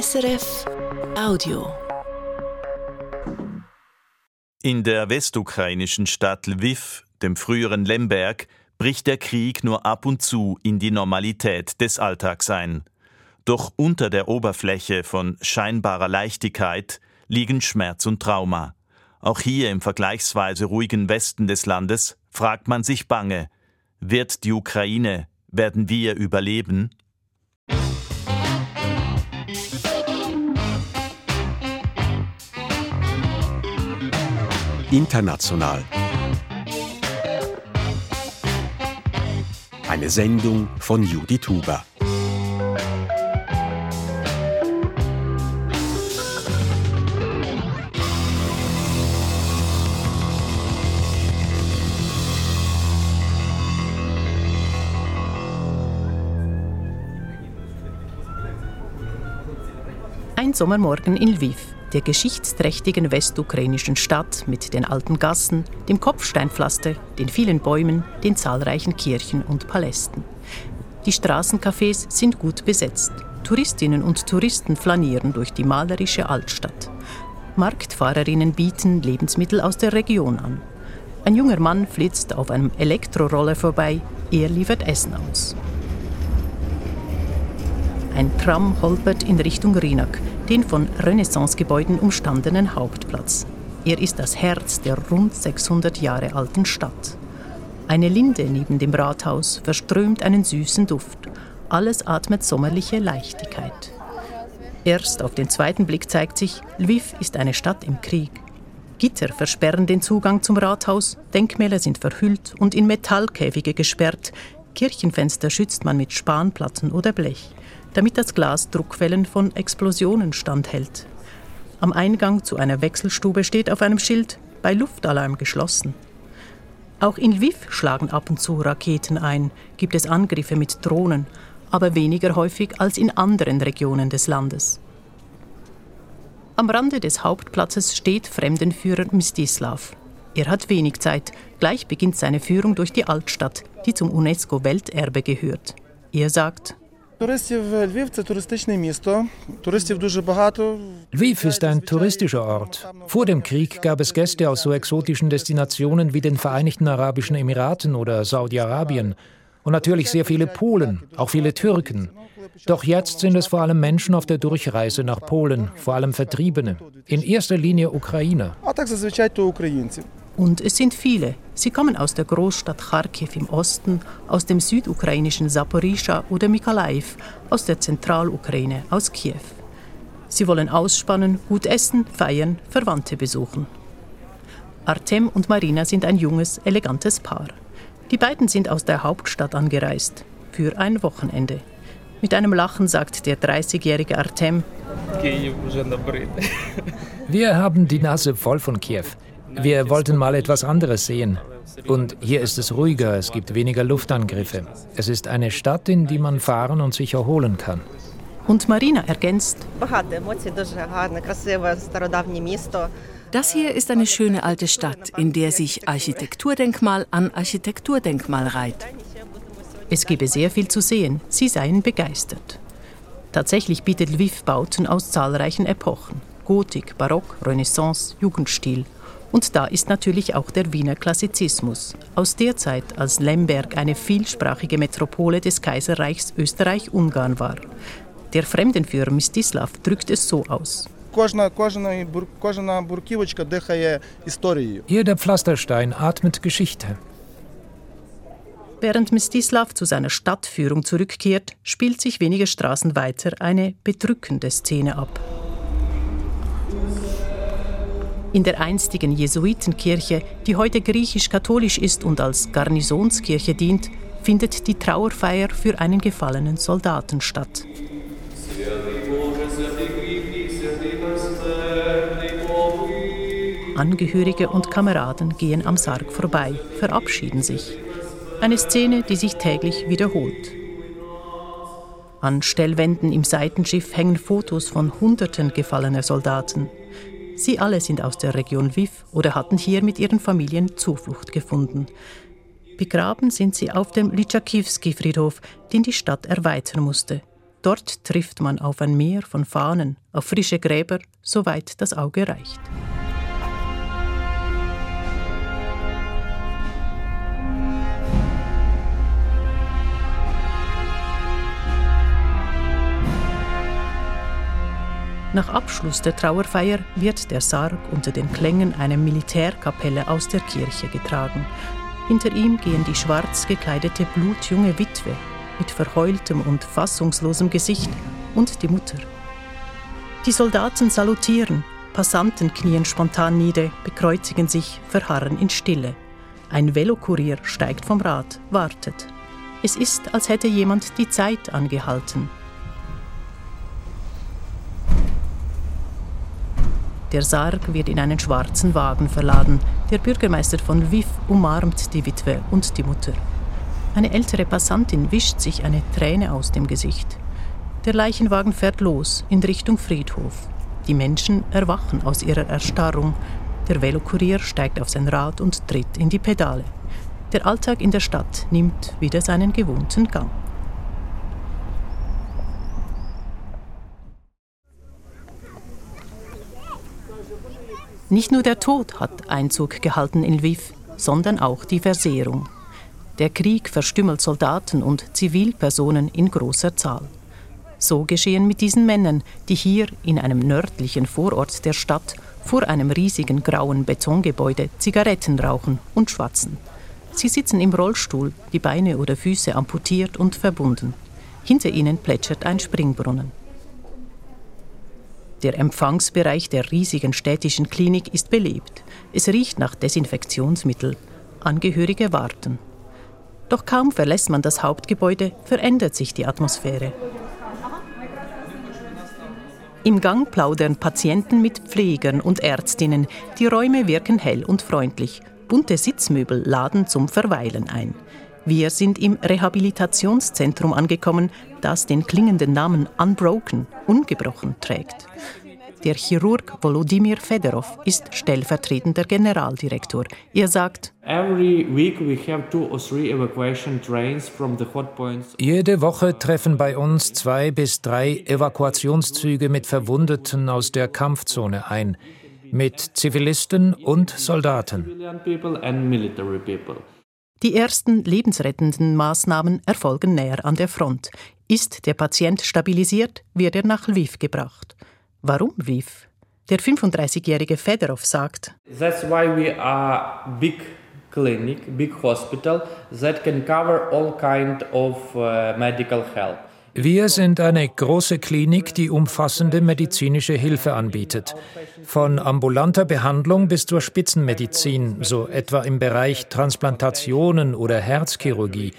SRF Audio. In der westukrainischen Stadt Lviv, dem früheren Lemberg, bricht der Krieg nur ab und zu in die Normalität des Alltags ein. Doch unter der Oberfläche von scheinbarer Leichtigkeit liegen Schmerz und Trauma. Auch hier im vergleichsweise ruhigen Westen des Landes fragt man sich bange, wird die Ukraine, werden wir überleben? International. Eine Sendung von Judy Tuber. Ein Sommermorgen in Lviv, der geschichtsträchtigen westukrainischen Stadt mit den alten Gassen, dem Kopfsteinpflaster, den vielen Bäumen, den zahlreichen Kirchen und Palästen. Die Straßencafés sind gut besetzt. Touristinnen und Touristen flanieren durch die malerische Altstadt. Marktfahrerinnen bieten Lebensmittel aus der Region an. Ein junger Mann flitzt auf einem Elektroroller vorbei, er liefert Essen aus. Ein Tram holpert in Richtung Rinak, den von Renaissancegebäuden umstandenen Hauptplatz. Er ist das Herz der rund 600 Jahre alten Stadt. Eine Linde neben dem Rathaus verströmt einen süßen Duft. Alles atmet sommerliche Leichtigkeit. Erst auf den zweiten Blick zeigt sich, Lviv ist eine Stadt im Krieg. Gitter versperren den Zugang zum Rathaus, Denkmäler sind verhüllt und in Metallkäfige gesperrt, Kirchenfenster schützt man mit Spanplatten oder Blech damit das Glas Druckwellen von Explosionen standhält. Am Eingang zu einer Wechselstube steht auf einem Schild bei Luftalarm geschlossen. Auch in Lviv schlagen ab und zu Raketen ein, gibt es Angriffe mit Drohnen, aber weniger häufig als in anderen Regionen des Landes. Am Rande des Hauptplatzes steht Fremdenführer Mstislav. Er hat wenig Zeit. Gleich beginnt seine Führung durch die Altstadt, die zum UNESCO-Welterbe gehört. Er sagt, Lviv ist ein touristischer Ort. Vor dem Krieg gab es Gäste aus so exotischen Destinationen wie den Vereinigten Arabischen Emiraten oder Saudi-Arabien. Und natürlich sehr viele Polen, auch viele Türken. Doch jetzt sind es vor allem Menschen auf der Durchreise nach Polen, vor allem Vertriebene. In erster Linie Ukrainer. Und es sind viele. Sie kommen aus der Großstadt Kharkiv im Osten, aus dem südukrainischen Saporischa oder Mykolaiv, aus der Zentralukraine, aus Kiew. Sie wollen ausspannen, gut essen, feiern, Verwandte besuchen. Artem und Marina sind ein junges, elegantes Paar. Die beiden sind aus der Hauptstadt angereist, für ein Wochenende. Mit einem Lachen sagt der 30-jährige Artem, Wir haben die Nase voll von Kiew. Wir wollten mal etwas anderes sehen. Und hier ist es ruhiger, es gibt weniger Luftangriffe. Es ist eine Stadt, in die man fahren und sich erholen kann. Und Marina ergänzt, Das hier ist eine schöne alte Stadt, in der sich Architekturdenkmal an Architekturdenkmal reiht. es gebe sehr viel zu sehen, sie seien begeistert. Tatsächlich bietet Lviv Bauten aus zahlreichen Epochen. Gotik, Barock, Renaissance, Jugendstil. Und da ist natürlich auch der Wiener Klassizismus. Aus der Zeit, als Lemberg eine vielsprachige Metropole des Kaiserreichs Österreich-Ungarn war. Der Fremdenführer Mstislav drückt es so aus. Jeder Pflasterstein atmet Geschichte. Während Mstislav zu seiner Stadtführung zurückkehrt, spielt sich wenige Straßen weiter eine bedrückende Szene ab. In der einstigen Jesuitenkirche, die heute griechisch-katholisch ist und als Garnisonskirche dient, findet die Trauerfeier für einen gefallenen Soldaten statt. Angehörige und Kameraden gehen am Sarg vorbei, verabschieden sich. Eine Szene, die sich täglich wiederholt. An Stellwänden im Seitenschiff hängen Fotos von Hunderten gefallener Soldaten. Sie alle sind aus der Region Lviv oder hatten hier mit ihren Familien Zuflucht gefunden. Begraben sind sie auf dem Litschakivski-Friedhof, den die Stadt erweitern musste. Dort trifft man auf ein Meer von Fahnen, auf frische Gräber, soweit das Auge reicht. Nach Abschluss der Trauerfeier wird der Sarg unter den Klängen einer Militärkapelle aus der Kirche getragen. Hinter ihm gehen die schwarz gekleidete blutjunge Witwe mit verheultem und fassungslosem Gesicht und die Mutter. Die Soldaten salutieren, Passanten knien spontan nieder, bekreuzigen sich, verharren in Stille. Ein Velokurier steigt vom Rad, wartet. Es ist, als hätte jemand die Zeit angehalten. Der Sarg wird in einen schwarzen Wagen verladen. Der Bürgermeister von Viv umarmt die Witwe und die Mutter. Eine ältere Passantin wischt sich eine Träne aus dem Gesicht. Der Leichenwagen fährt los in Richtung Friedhof. Die Menschen erwachen aus ihrer Erstarrung. Der Velokurier steigt auf sein Rad und tritt in die Pedale. Der Alltag in der Stadt nimmt wieder seinen gewohnten Gang. Nicht nur der Tod hat Einzug gehalten in Lviv, sondern auch die Versehrung. Der Krieg verstümmelt Soldaten und Zivilpersonen in großer Zahl. So geschehen mit diesen Männern, die hier in einem nördlichen Vorort der Stadt vor einem riesigen grauen Betongebäude Zigaretten rauchen und schwatzen. Sie sitzen im Rollstuhl, die Beine oder Füße amputiert und verbunden. Hinter ihnen plätschert ein Springbrunnen. Der Empfangsbereich der riesigen städtischen Klinik ist belebt. Es riecht nach Desinfektionsmittel. Angehörige warten. Doch kaum verlässt man das Hauptgebäude, verändert sich die Atmosphäre. Im Gang plaudern Patienten mit Pflegern und Ärztinnen. Die Räume wirken hell und freundlich. Bunte Sitzmöbel laden zum Verweilen ein. Wir sind im Rehabilitationszentrum angekommen, das den klingenden Namen Unbroken, ungebrochen trägt. Der Chirurg Volodymyr Fedorov ist stellvertretender Generaldirektor. Er sagt, jede Woche treffen bei uns zwei bis drei Evakuationszüge mit Verwundeten aus der Kampfzone ein, mit Zivilisten und Soldaten. Die ersten lebensrettenden Maßnahmen erfolgen näher an der Front. Ist der Patient stabilisiert, wird er nach Lviv gebracht. Warum Lviv? Der 35-jährige Fedorov sagt, That's why we are big clinic, big hospital that can cover all kind of uh, medical help. Wir sind eine große Klinik, die umfassende medizinische Hilfe anbietet. Von ambulanter Behandlung bis zur Spitzenmedizin, so etwa im Bereich Transplantationen oder Herzchirurgie.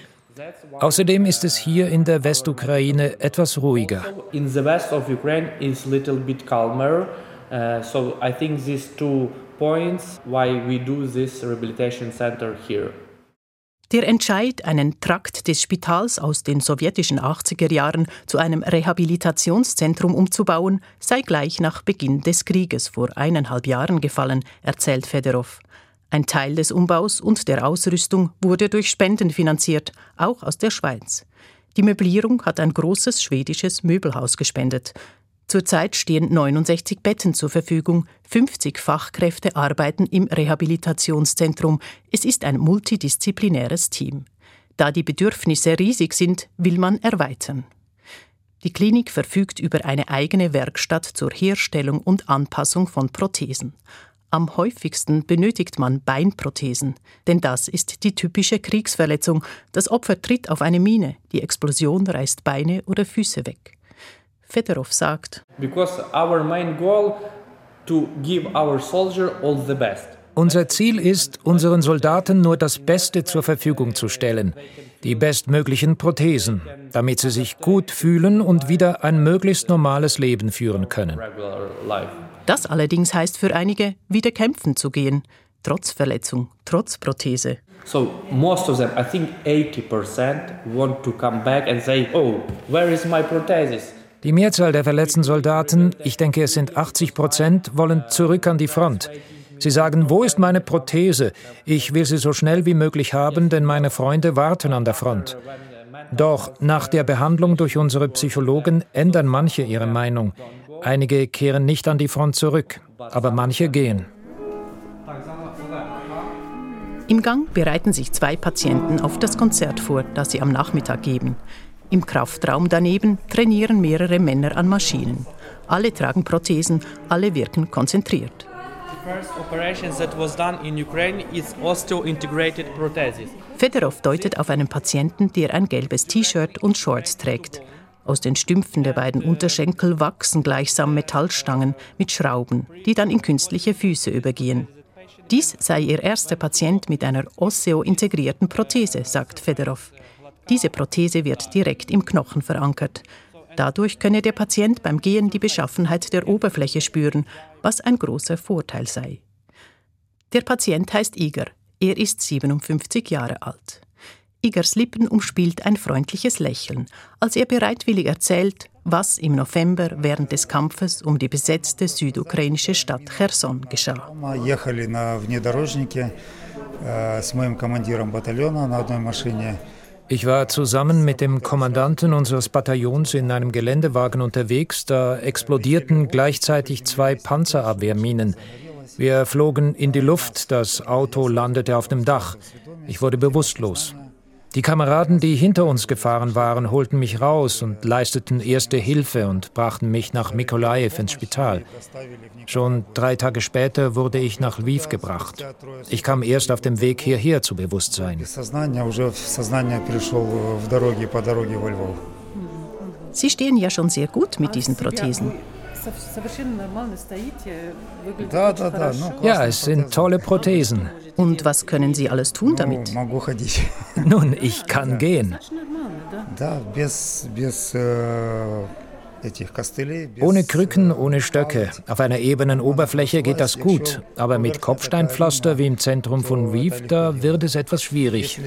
Außerdem ist es hier in der Westukraine etwas ruhiger. In the west of Ukraine is little bit calmer. Uh, so I think these two points why we do this rehabilitation center here. Der Entscheid, einen Trakt des Spitals aus den sowjetischen 80er Jahren zu einem Rehabilitationszentrum umzubauen, sei gleich nach Beginn des Krieges vor eineinhalb Jahren gefallen, erzählt Fedorov. Ein Teil des Umbaus und der Ausrüstung wurde durch Spenden finanziert, auch aus der Schweiz. Die Möblierung hat ein großes schwedisches Möbelhaus gespendet. Zurzeit stehen 69 Betten zur Verfügung, 50 Fachkräfte arbeiten im Rehabilitationszentrum. Es ist ein multidisziplinäres Team. Da die Bedürfnisse riesig sind, will man erweitern. Die Klinik verfügt über eine eigene Werkstatt zur Herstellung und Anpassung von Prothesen. Am häufigsten benötigt man Beinprothesen, denn das ist die typische Kriegsverletzung. Das Opfer tritt auf eine Mine, die Explosion reißt Beine oder Füße weg. Fedorov sagt, unser Ziel ist, unseren Soldaten nur das Beste zur Verfügung zu stellen, die bestmöglichen Prothesen, damit sie sich gut fühlen und wieder ein möglichst normales Leben führen können. Das allerdings heißt für einige, wieder kämpfen zu gehen, trotz Verletzung, trotz Prothese. So most of them, I think 80% want to come back and say, oh, where is my prothesis? Die Mehrzahl der verletzten Soldaten, ich denke es sind 80 Prozent, wollen zurück an die Front. Sie sagen, wo ist meine Prothese? Ich will sie so schnell wie möglich haben, denn meine Freunde warten an der Front. Doch nach der Behandlung durch unsere Psychologen ändern manche ihre Meinung. Einige kehren nicht an die Front zurück, aber manche gehen. Im Gang bereiten sich zwei Patienten auf das Konzert vor, das sie am Nachmittag geben. Im Kraftraum daneben trainieren mehrere Männer an Maschinen. Alle tragen Prothesen, alle wirken konzentriert. Fedorov deutet auf einen Patienten, der ein gelbes T-Shirt und Shorts trägt. Aus den Stümpfen der beiden Unterschenkel wachsen gleichsam Metallstangen mit Schrauben, die dann in künstliche Füße übergehen. Dies sei ihr erster Patient mit einer osseo-integrierten Prothese, sagt Fedorov. Diese Prothese wird direkt im Knochen verankert. Dadurch könne der Patient beim Gehen die Beschaffenheit der Oberfläche spüren, was ein großer Vorteil sei. Der Patient heißt Iger. Er ist 57 Jahre alt. Igers Lippen umspielt ein freundliches Lächeln, als er bereitwillig erzählt, was im November während des Kampfes um die besetzte südukrainische Stadt Cherson geschah. Ich war zusammen mit dem Kommandanten unseres Bataillons in einem Geländewagen unterwegs, da explodierten gleichzeitig zwei Panzerabwehrminen. Wir flogen in die Luft, das Auto landete auf dem Dach. Ich wurde bewusstlos. Die Kameraden, die hinter uns gefahren waren, holten mich raus und leisteten erste Hilfe und brachten mich nach Mikolajew ins Spital. Schon drei Tage später wurde ich nach Lviv gebracht. Ich kam erst auf dem Weg hierher zu Bewusstsein. Sie stehen ja schon sehr gut mit diesen Prothesen. Ja, es sind tolle Prothesen. Und was können Sie alles tun damit? Nun, ich kann gehen. Ohne Krücken, ohne Stöcke. Auf einer ebenen Oberfläche geht das gut. Aber mit Kopfsteinpflaster wie im Zentrum von Lviv, da wird es etwas schwierig.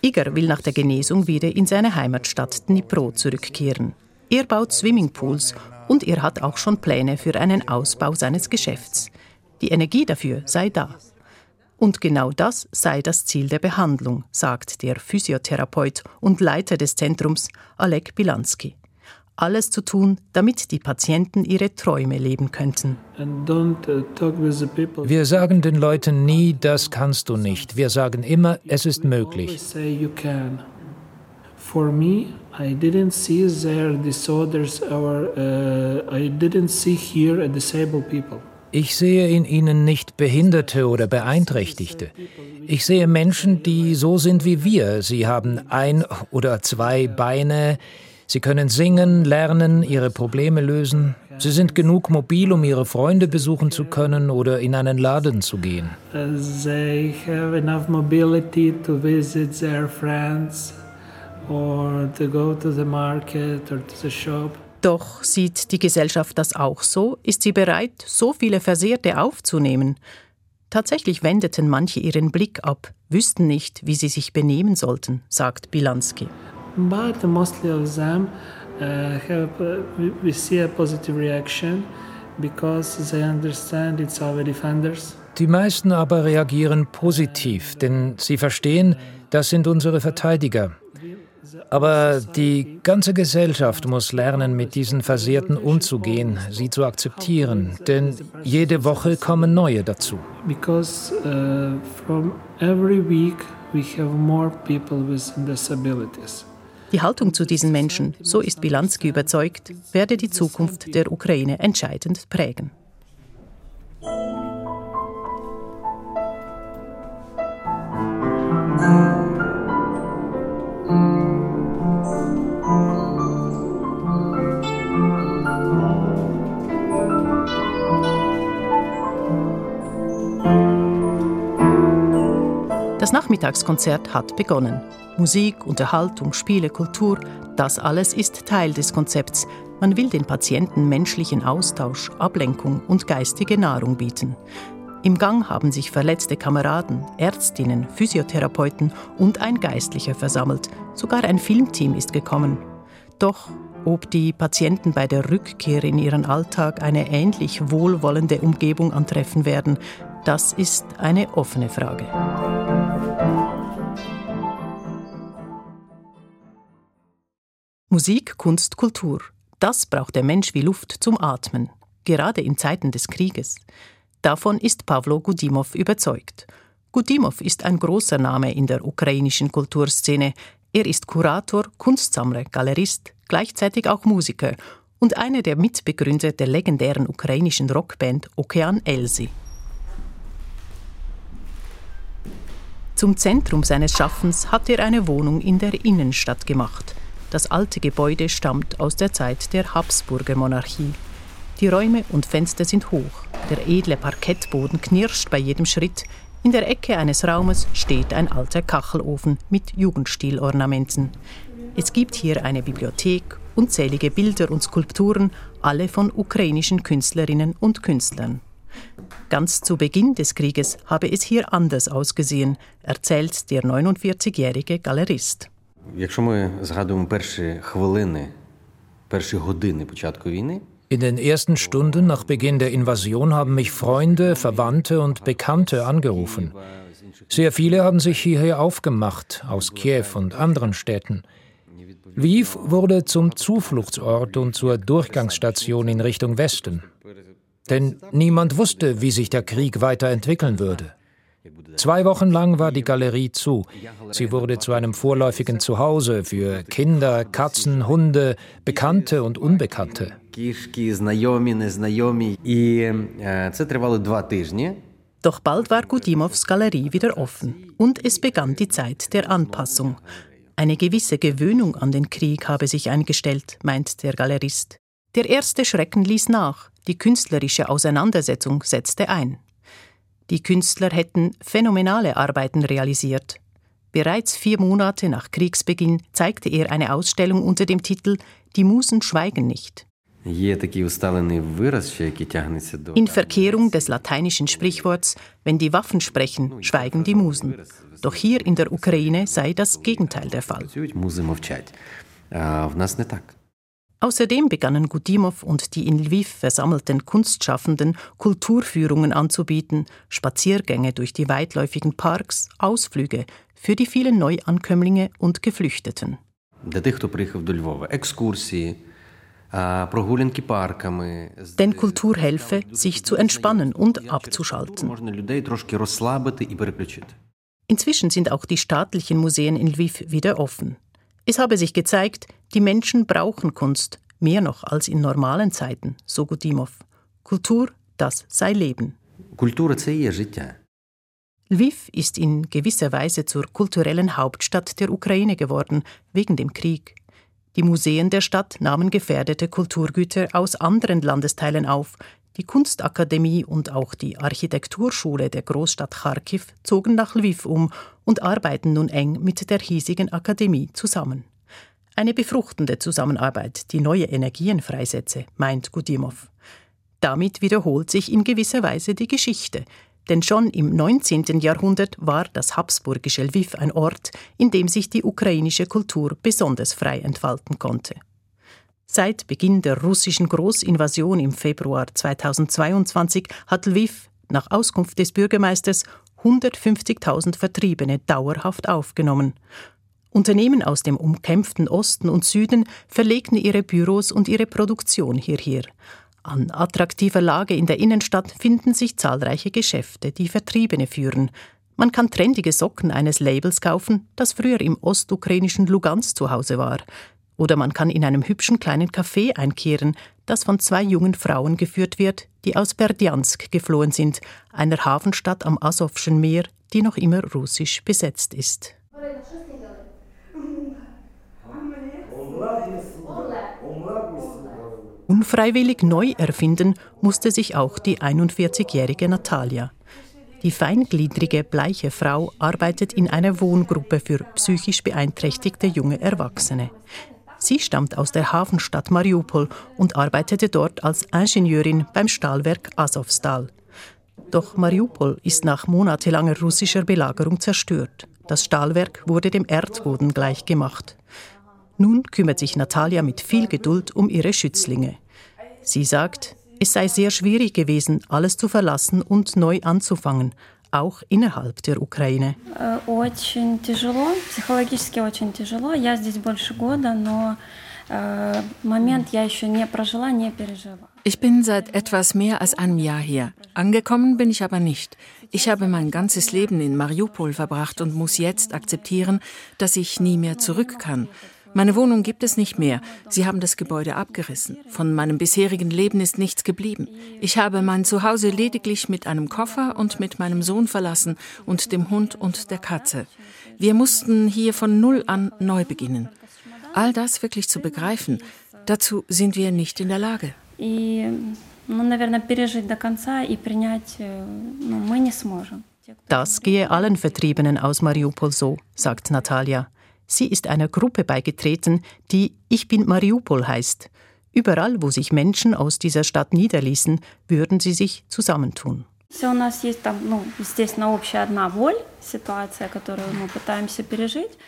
Igor will nach der Genesung wieder in seine Heimatstadt Dnipro zurückkehren. Er baut Swimmingpools und er hat auch schon Pläne für einen Ausbau seines Geschäfts. Die Energie dafür sei da. Und genau das sei das Ziel der Behandlung, sagt der Physiotherapeut und Leiter des Zentrums Alek Bilanski. Alles zu tun, damit die Patienten ihre Träume leben könnten. Uh, Wir sagen den Leuten nie, das kannst du nicht. Wir sagen immer, es ist möglich. For me, I didn't see there disorders or uh, I didn't see here a disabled people. Ich sehe in ihnen nicht Behinderte oder Beeinträchtigte. Ich sehe Menschen, die so sind wie wir. Sie haben ein oder zwei Beine, sie können singen, lernen, ihre Probleme lösen. Sie sind genug mobil, um ihre Freunde besuchen zu können oder in einen Laden zu gehen. They have enough mobility to visit their friends or to go to the market or to the shop. Doch sieht die Gesellschaft das auch so? Ist sie bereit, so viele Versehrte aufzunehmen? Tatsächlich wendeten manche ihren Blick ab, wüssten nicht, wie sie sich benehmen sollten, sagt Bilanski. But mostly of them uh, have, uh, we see a positive reaction because they understand it's our defenders. Die meisten aber reagieren positiv, denn sie verstehen, das sind unsere Verteidiger. Aber die ganze Gesellschaft muss lernen, mit diesen Versehrten umzugehen, sie zu akzeptieren, denn jede Woche kommen neue dazu. Because uh, from every week we have more people with disabilities. Die Haltung zu diesen Menschen, so ist Bilanski überzeugt, werde die Zukunft der Ukraine entscheidend prägen. Das Nachmittagskonzert hat begonnen. Musik, Unterhaltung, Spiele, Kultur, das alles ist Teil des Konzepts. Man will den Patienten menschlichen Austausch, Ablenkung und geistige Nahrung bieten. Im Gang haben sich verletzte Kameraden, Ärztinnen, Physiotherapeuten und ein Geistlicher versammelt. Sogar ein Filmteam ist gekommen. Doch ob die Patienten bei der Rückkehr in ihren Alltag eine ähnlich wohlwollende Umgebung antreffen werden, Das ist eine offene Frage. Musik, Kunst, Kultur. Das braucht der Mensch wie Luft zum Atmen, gerade in Zeiten des Krieges. Davon ist Pavlo Gudimov überzeugt. Gudimov ist ein großer Name in der ukrainischen Kulturszene. Er ist Kurator, Kunstsammler, Galerist, gleichzeitig auch Musiker und einer der Mitbegründer der legendären ukrainischen Rockband Okean Elsi. Zum Zentrum seines Schaffens hat er eine Wohnung in der Innenstadt gemacht. Das alte Gebäude stammt aus der Zeit der Habsburger Monarchie. Die Räume und Fenster sind hoch, der edle Parkettboden knirscht bei jedem Schritt, in der Ecke eines Raumes steht ein alter Kachelofen mit Jugendstilornamenten. Es gibt hier eine Bibliothek, unzählige Bilder und Skulpturen, alle von ukrainischen Künstlerinnen und Künstlern. Ganz zu Beginn des Krieges habe es hier anders ausgesehen, erzählt der 49-jährige Galerist. Якщо ми згадуємо перші хвилини, перші години початку війни, in den ersten Stunden nach Beginn der Invasion haben mich Freunde, Verwandte und Bekannte angerufen. Sehr viele haben sich hierher aufgemacht, aus Kiew und anderen Städten. Lviv wurde zum Zufluchtsort und zur Durchgangsstation in Richtung Westen. Denn niemand wusste, wie sich der Krieg weiterentwickeln würde. Zwei Wochen lang war die Galerie zu. Sie wurde zu einem vorläufigen Zuhause für Kinder, Katzen, Hunde, Bekannte und Unbekannte. Doch bald war Gudimows Galerie wieder offen und es begann die Zeit der Anpassung. Eine gewisse Gewöhnung an den Krieg habe sich eingestellt, meint der Galerist. Der erste Schrecken ließ nach, die künstlerische Auseinandersetzung setzte ein. Die Künstler hätten phänomenale Arbeiten realisiert. Bereits vier Monate nach Kriegsbeginn zeigte er eine Ausstellung unter dem Titel Die Musen schweigen nicht. In Verkehrung des lateinischen Sprichworts, wenn die Waffen sprechen, schweigen die Musen. Doch hier in der Ukraine sei das Gegenteil der Fall. Außerdem begannen Gudimov und die in Lviv versammelten Kunstschaffenden Kulturführungen anzubieten, Spaziergänge durch die weitläufigen Parks, Ausflüge für die vielen Neuankömmlinge und Geflüchteten. Denn Kultur helfe, sich zu entspannen und abzuschalten. Inzwischen sind auch die staatlichen Museen in Lviv wieder offen. Es habe sich gezeigt, die Menschen brauchen Kunst, mehr noch als in normalen Zeiten, so Gudimov. Kultur, das sei Leben. Lviv ist in gewisser Weise zur kulturellen Hauptstadt der Ukraine geworden, wegen dem Krieg. Die Museen der Stadt nahmen gefährdete Kulturgüter aus anderen Landesteilen auf, die Kunstakademie und auch die Architekturschule der Großstadt Kharkiv zogen nach Lviv um und arbeiten nun eng mit der hiesigen Akademie zusammen. Eine befruchtende Zusammenarbeit, die neue Energien freisetze, meint Gudimov. Damit wiederholt sich in gewisser Weise die Geschichte, denn schon im 19. Jahrhundert war das habsburgische Lviv ein Ort, in dem sich die ukrainische Kultur besonders frei entfalten konnte. Seit Beginn der russischen Großinvasion im Februar 2022 hat Lviv nach Auskunft des Bürgermeisters 150.000 Vertriebene dauerhaft aufgenommen. Unternehmen aus dem umkämpften Osten und Süden verlegten ihre Büros und ihre Produktion hierher. An attraktiver Lage in der Innenstadt finden sich zahlreiche Geschäfte, die Vertriebene führen. Man kann trendige Socken eines Labels kaufen, das früher im ostukrainischen Lugansk zu Hause war. Oder man kann in einem hübschen kleinen Café einkehren, das von zwei jungen Frauen geführt wird, die aus Berdjansk geflohen sind, einer Hafenstadt am Asowschen Meer, die noch immer russisch besetzt ist. Unfreiwillig neu erfinden musste sich auch die 41-jährige Natalia. Die feingliedrige, bleiche Frau arbeitet in einer Wohngruppe für psychisch beeinträchtigte junge Erwachsene. Sie stammt aus der Hafenstadt Mariupol und arbeitete dort als Ingenieurin beim Stahlwerk Azovstal. Doch Mariupol ist nach monatelanger russischer Belagerung zerstört. Das Stahlwerk wurde dem Erdboden gleichgemacht. Nun kümmert sich Natalia mit viel Geduld um ihre Schützlinge. Sie sagt, Es sei sehr schwierig gewesen, alles zu verlassen und neu anzufangen, auch innerhalb der Ukraine. Очень тяжело, психологически очень тяжело. Я здесь больше года, но момент я еще не прожила, не пережила. Ich bin seit etwas mehr als einem Jahr hier. Angekommen bin ich aber nicht. Ich habe mein ganzes Leben in Mariupol verbracht und muss jetzt akzeptieren, dass ich nie mehr zurück kann. Meine Wohnung gibt es nicht mehr. Sie haben das Gebäude abgerissen. Von meinem bisherigen Leben ist nichts geblieben. Ich habe mein Zuhause lediglich mit einem Koffer und mit meinem Sohn verlassen und dem Hund und der Katze. Wir mussten hier von Null an neu beginnen. All das wirklich zu begreifen, dazu sind wir nicht in der Lage. Das gehe allen Vertriebenen aus Mariupol so, sagt Natalia. Sie ist einer Gruppe beigetreten, die Ich bin Mariupol heißt. Überall, wo sich Menschen aus dieser Stadt niederließen, würden sie sich zusammentun.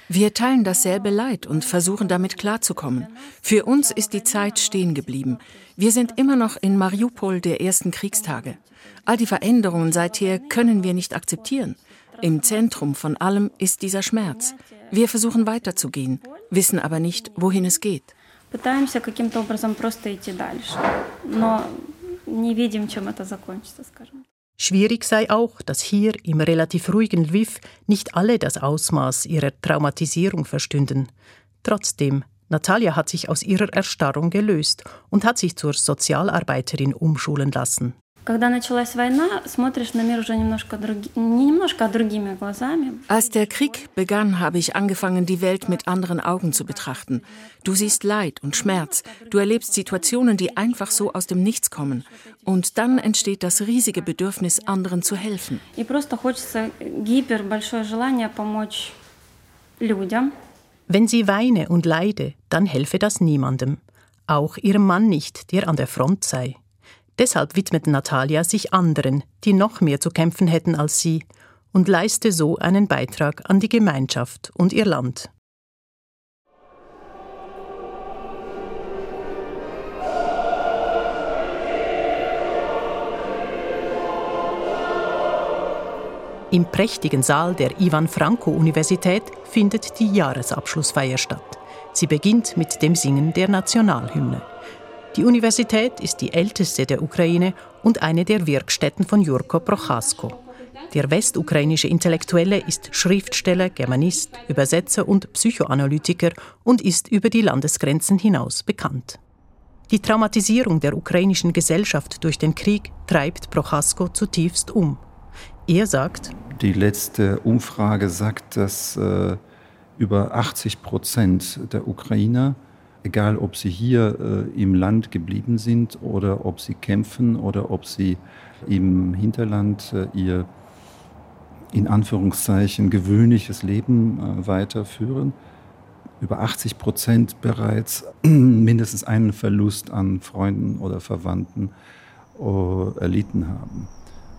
Wir teilen dasselbe Leid und versuchen damit klarzukommen. Für uns ist die Zeit stehen geblieben. Wir sind immer noch in Mariupol der ersten Kriegstage. All die Veränderungen seither können wir nicht akzeptieren. Im Zentrum von allem ist dieser Schmerz. Wir versuchen weiterzugehen, wissen aber nicht, wohin es geht. Schwierig sei auch, dass hier im relativ ruhigen Lviv nicht alle das Ausmaß ihrer Traumatisierung verstünden. Trotzdem, Natalia hat sich aus ihrer Erstarrung gelöst und hat sich zur Sozialarbeiterin umschulen lassen. Als der Krieg begann, habe ich angefangen, die Welt mit anderen Augen zu betrachten. Du siehst Leid und Schmerz, du erlebst Situationen, die einfach so aus dem Nichts kommen. Und dann entsteht das riesige Bedürfnis, anderen zu helfen. Wenn sie weine und leide, dann helfe das niemandem. Auch ihrem Mann nicht, der an der Front sei. Deshalb widmet Natalia sich anderen, die noch mehr zu kämpfen hätten als sie, und leiste so einen Beitrag an die Gemeinschaft und ihr Land. Im prächtigen Saal der Ivan Franko Universität findet die Jahresabschlussfeier statt. Sie beginnt mit dem Singen der Nationalhymne. Die Universität ist die älteste der Ukraine und eine der Wirkstätten von Jurko Prochasko. Der westukrainische Intellektuelle ist Schriftsteller, Germanist, Übersetzer und Psychoanalytiker und ist über die Landesgrenzen hinaus bekannt. Die Traumatisierung der ukrainischen Gesellschaft durch den Krieg treibt Prochasko zutiefst um. Er sagt, die letzte Umfrage sagt, dass äh, über 80 Prozent der Ukrainer egal ob sie hier äh, im Land geblieben sind oder ob sie kämpfen oder ob sie im Hinterland äh, ihr in Anführungszeichen gewöhnliches Leben äh, weiterführen. Über 80 Prozent bereits mindestens einen Verlust an Freunden oder Verwandten äh, erlitten haben.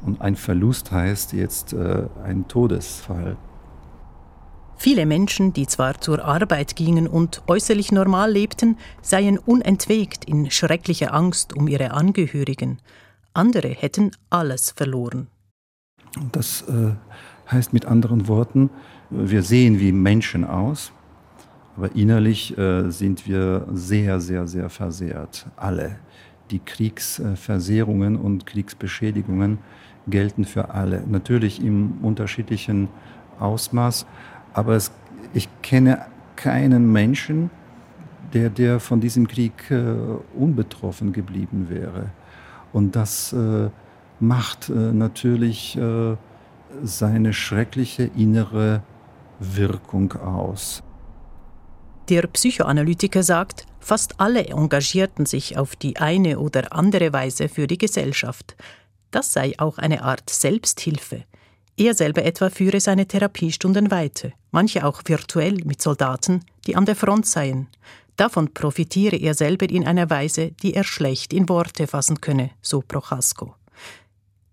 Und ein Verlust heißt jetzt äh, ein Todesfall. Viele Menschen, die zwar zur Arbeit gingen und äußerlich normal lebten, seien unentwegt in schrecklicher Angst um ihre Angehörigen. Andere hätten alles verloren. Das äh, heißt mit anderen Worten, wir sehen wie Menschen aus, aber innerlich äh, sind wir sehr, sehr, sehr versehrt. Alle. Die Kriegsversehrungen und Kriegsbeschädigungen gelten für alle. Natürlich im unterschiedlichen Ausmaß, aber es, ich kenne keinen Menschen, der, der von diesem Krieg äh, unbetroffen geblieben wäre. Und das äh, macht äh, natürlich äh, seine schreckliche innere Wirkung aus. Der Psychoanalytiker sagt, fast alle engagierten sich auf die eine oder andere Weise für die Gesellschaft. Das sei auch eine Art Selbsthilfe. Er selber etwa führe seine Therapiestunden weiter, manche auch virtuell mit Soldaten, die an der Front seien. Davon profitiere er selber in einer Weise, die er schlecht in Worte fassen könne, so Prochasko.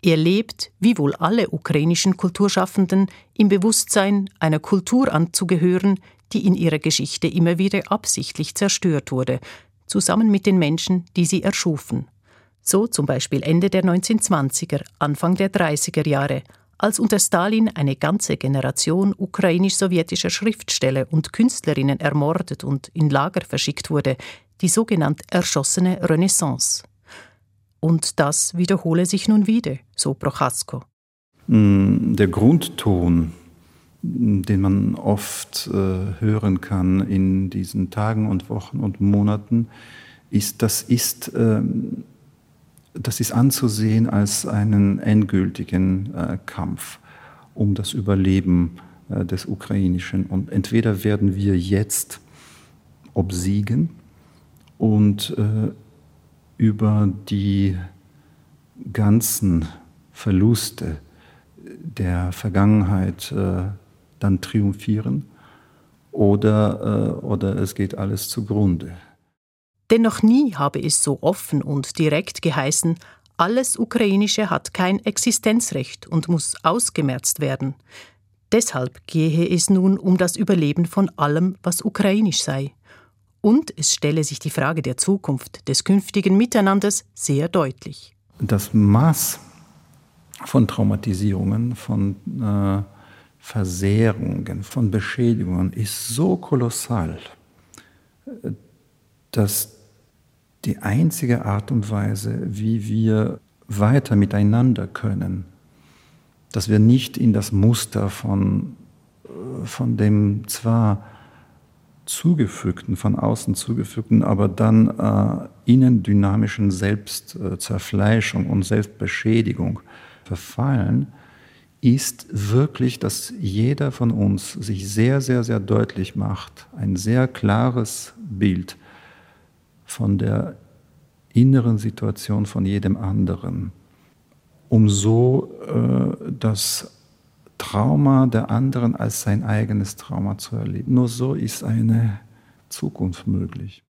Er lebt, wie wohl alle ukrainischen Kulturschaffenden, im Bewusstsein, einer Kultur anzugehören, die in ihrer Geschichte immer wieder absichtlich zerstört wurde, zusammen mit den Menschen, die sie erschufen. So zum Beispiel Ende der 1920er, Anfang der 30er Jahre, als unter Stalin eine ganze Generation ukrainisch-sowjetischer Schriftsteller und Künstlerinnen ermordet und in Lager verschickt wurde, die sogenannte erschossene Renaissance. Und das wiederhole sich nun wieder, so Prochasko. Mm, der Grundton, den man oft äh, hören kann in diesen Tagen und Wochen und Monaten, ist, das ist, äh, das ist anzusehen als einen endgültigen äh, Kampf um das Überleben äh, des Ukrainischen. Und entweder werden wir jetzt obsiegen und äh, über die ganzen Verluste der Vergangenheit äh, dann triumphieren oder, äh, oder es geht alles zugrunde. Denn noch nie habe es so offen und direkt geheißen, alles Ukrainische hat kein Existenzrecht und muss ausgemerzt werden. Deshalb gehe es nun um das Überleben von allem, was ukrainisch sei. Und es stelle sich die Frage der Zukunft, des künftigen Miteinanders sehr deutlich. Das Maß von Traumatisierungen, von äh, Versehrungen, von Beschädigungen ist so kolossal, dass die einzige Art und Weise, wie wir weiter miteinander können, dass wir nicht in das Muster von, äh, von dem zwar zugefügten, von außen zugefügten, aber dann äh, innen dynamischen Selbstzerfleischung und Selbstbeschädigung verfallen, ist wirklich, dass jeder von uns sich sehr, sehr, sehr deutlich macht, ein sehr klares Bild von der inneren Situation von jedem anderen, um so äh, das Trauma der anderen als sein eigenes Trauma zu erleben. Nur so ist eine Zukunft möglich.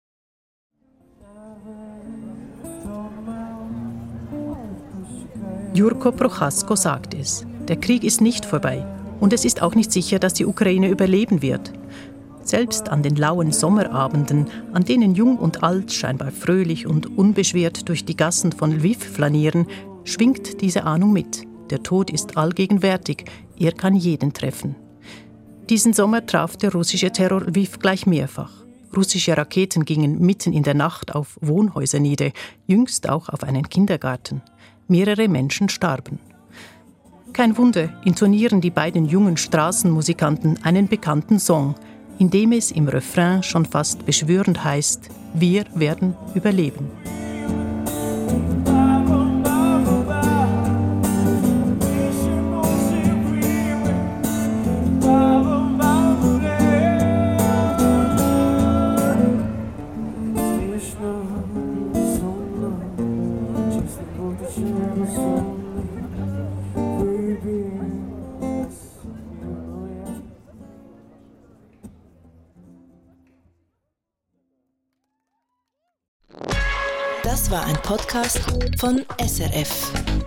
Jurko Prochasko sagt es. Der Krieg ist nicht vorbei. Und es ist auch nicht sicher, dass die Ukraine überleben wird. Selbst an den lauen Sommerabenden, an denen Jung und Alt scheinbar fröhlich und unbeschwert durch die Gassen von Lviv flanieren, schwingt diese Ahnung mit. Der Tod ist allgegenwärtig, er kann jeden treffen. Diesen Sommer traf der russische Terror Lviv gleich mehrfach. Russische Raketen gingen mitten in der Nacht auf Wohnhäuser nieder, jüngst auch auf einen Kindergarten. Mehrere Menschen starben. Kein Wunder, intonieren die beiden jungen Straßenmusikanten einen bekannten Song, in dem es im Refrain schon fast beschwörend heißt, wir werden überleben. Podcast von SRF.